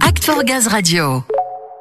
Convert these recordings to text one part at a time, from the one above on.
Act for Gaz Radio.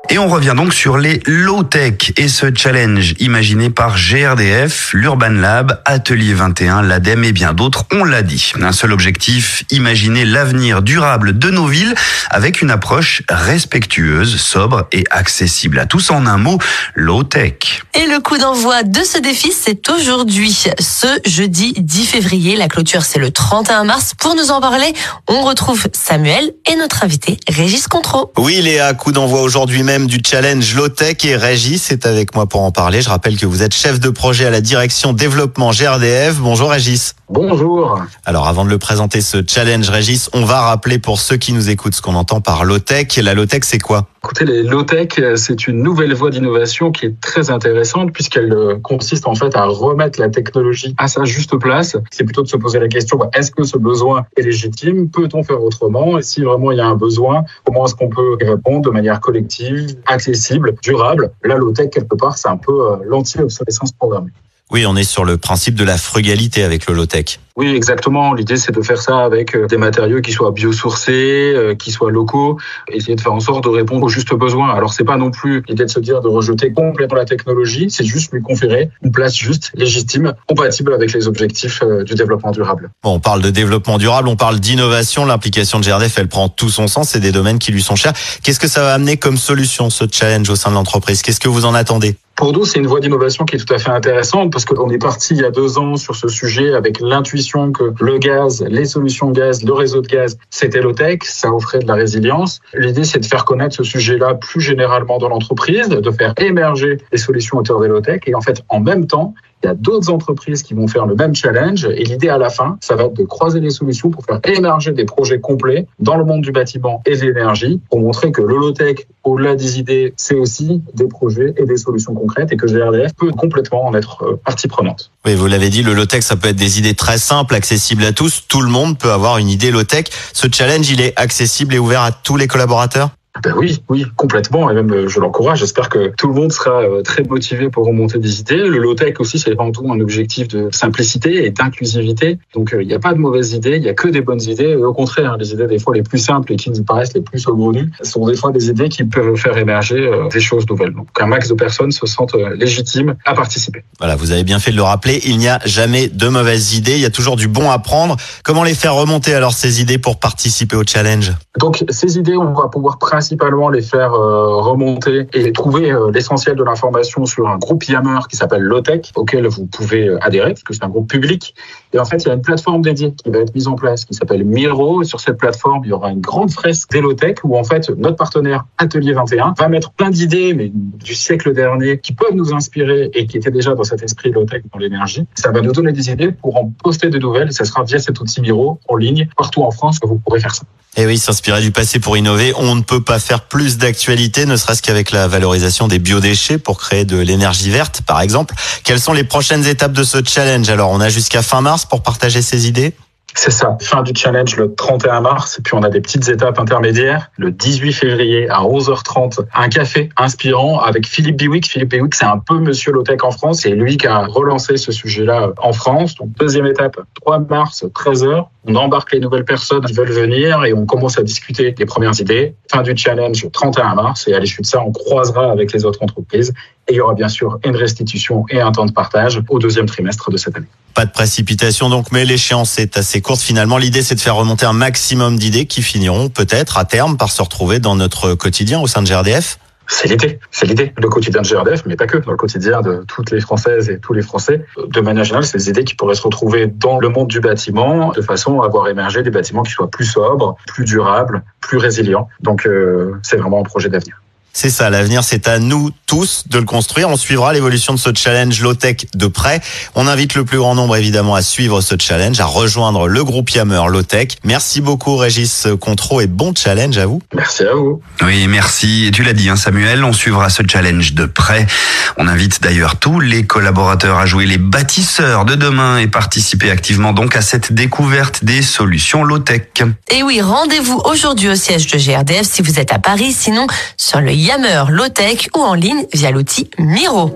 Et on revient donc sur les low-tech et ce challenge imaginé par GRDF, l'Urban Lab, Atelier 21, l'ADEME et bien d'autres, on l'a dit. Un seul objectif, imaginer l'avenir durable de nos villes avec une approche respectueuse, sobre et accessible à tous en un mot, low-tech. Et le coup d'envoi de ce défi, c'est aujourd'hui, ce jeudi 10 février. La clôture, c'est le 31 mars. Pour nous en parler, on retrouve Samuel et notre invité, Régis Contreau. Oui, Léa, coup d'envoi aujourd'hui même du challenge Low-Tech et Régis est avec moi pour en parler. Je rappelle que vous êtes chef de projet à la direction développement GRDF. Bonjour Régis. Bonjour. Alors avant de le présenter ce challenge Régis, on va rappeler pour ceux qui nous écoutent ce qu'on entend par Low-Tech. La Low-Tech c'est quoi? Écoutez, les low-tech, c'est une nouvelle voie d'innovation qui est très intéressante puisqu'elle euh, consiste en fait à remettre la technologie à sa juste place. C'est plutôt de se poser la question, bah, est-ce que ce besoin est légitime? Peut-on faire autrement? Et si vraiment il y a un besoin, comment est-ce qu'on peut répondre de manière collective, accessible, durable La low-tech, quelque part, c'est un peu euh, l'anti-obsolescence programmée. Oui, on est sur le principe de la frugalité avec le low-tech. Oui, exactement. L'idée, c'est de faire ça avec euh, des matériaux qui soient biosourcés, euh, qui soient locaux, essayer de faire en sorte de répondre aux justes besoins. Alors, c'est pas non plus l'idée de se dire de rejeter complètement la technologie, c'est juste lui conférer une place juste, légitime, compatible avec les objectifs euh, du développement durable. Bon, on parle de développement durable, on parle d'innovation. L'implication de GRDF, elle prend tout son sens. C'est des domaines qui lui sont chers. Qu'est-ce que ça va amener comme solution, ce challenge au sein de l'entreprise? Qu'est-ce que vous en attendez? Pour nous, c'est une voie d'innovation qui est tout à fait intéressante parce qu'on est parti il y a deux ans sur ce sujet avec l'intuition que le gaz, les solutions gaz, le réseau de gaz, c'était low-tech, ça offrait de la résilience. L'idée, c'est de faire connaître ce sujet-là plus généralement dans l'entreprise, de faire émerger les solutions autour des low-tech. Et en fait, en même temps, il y a d'autres entreprises qui vont faire le même challenge. Et l'idée à la fin, ça va être de croiser les solutions pour faire émerger des projets complets dans le monde du bâtiment et de l'énergie pour montrer que le low-tech, au-delà des idées, c'est aussi des projets et des solutions concrètes et que GRDF peut complètement en être euh, partie prenante. Oui, vous l'avez dit, le ça peut être des idées très simples, accessibles à tous. Tout le monde peut avoir une idée low-tech. Ce challenge, il est accessible et ouvert à tous les collaborateurs? Ben oui, oui, complètement. Et même, euh, je l'encourage. J'espère que tout le monde sera euh, très motivé pour remonter des idées. Le low-tech aussi, c'est avant tout un objectif de simplicité et d'inclusivité. Donc, euh, il n'y a pas de mauvaises idées, il n'y a que des bonnes idées. Et au contraire, hein, les idées des fois les plus simples et qui nous paraissent les plus saugrenues sont des fois des idées qui peuvent faire émerger des choses nouvelles. Donc, un max de personnes se sentent légitimes à participer. Voilà, vous avez bien fait de le rappeler. Il n'y a jamais de mauvaises idées. Il y a toujours du bon à prendre. Comment les faire remonter alors ces idées pour participer au challenge? Donc, ces idées, on va pouvoir principalement les faire euh, remonter et trouver euh, l'essentiel de l'information sur un groupe Yammer qui s'appelle Lotech, auquel vous pouvez euh, adhérer, parce que c'est un groupe public. Et en fait, il y a une plateforme dédiée qui va être mise en place, qui s'appelle Miro. Et sur cette plateforme, il y aura une grande fresque d'Elotech où en fait, notre partenaire Atelier 21 va mettre plein d'idées, mais du siècle dernier, qui peuvent nous inspirer et qui étaient déjà dans cet esprit Lotech dans l'énergie. Ça va nous donner des idées pour en poster de nouvelles. Ça sera via cet outil Miro en ligne partout en France que vous pourrez faire ça. Et oui, s'inspirer du passé pour innover. On ne peut pas faire plus d'actualité, ne serait-ce qu'avec la valorisation des biodéchets pour créer de l'énergie verte, par exemple. Quelles sont les prochaines étapes de ce challenge? Alors, on a jusqu'à fin mars pour partager ces idées c'est ça, fin du challenge le 31 mars, et puis on a des petites étapes intermédiaires. Le 18 février à 11h30, un café inspirant avec Philippe Biwick. Philippe Biwick, c'est un peu Monsieur Lotec en France, c'est lui qui a relancé ce sujet-là en France. Donc deuxième étape, 3 mars, 13h, on embarque les nouvelles personnes qui veulent venir et on commence à discuter des premières idées. Fin du challenge 31 mars et à l'issue de ça, on croisera avec les autres entreprises et il y aura bien sûr une restitution et un temps de partage au deuxième trimestre de cette année. Pas de précipitation donc, mais l'échéance est assez courte. Finalement, l'idée c'est de faire remonter un maximum d'idées qui finiront peut-être à terme par se retrouver dans notre quotidien au sein de GRDF. C'est l'idée, c'est l'idée. Le quotidien de GRDF, mais pas que, dans le quotidien de toutes les Françaises et tous les Français. De manière générale, c'est des idées qui pourraient se retrouver dans le monde du bâtiment de façon à avoir émergé des bâtiments qui soient plus sobres, plus durables, plus résilients. Donc, euh, c'est vraiment un projet d'avenir. C'est ça, l'avenir, c'est à nous tous de le construire. On suivra l'évolution de ce challenge low-tech de près. On invite le plus grand nombre, évidemment, à suivre ce challenge, à rejoindre le groupe Yammer low-tech. Merci beaucoup, Régis Contreau, et bon challenge à vous. Merci à vous. Oui, merci. Tu l'as dit, hein, Samuel, on suivra ce challenge de près. On invite d'ailleurs tous les collaborateurs à jouer les bâtisseurs de demain et participer activement donc à cette découverte des solutions low-tech. Et oui, rendez-vous aujourd'hui au siège de GRDF si vous êtes à Paris, sinon sur le Yammer Low-Tech ou en ligne via l'outil Miro.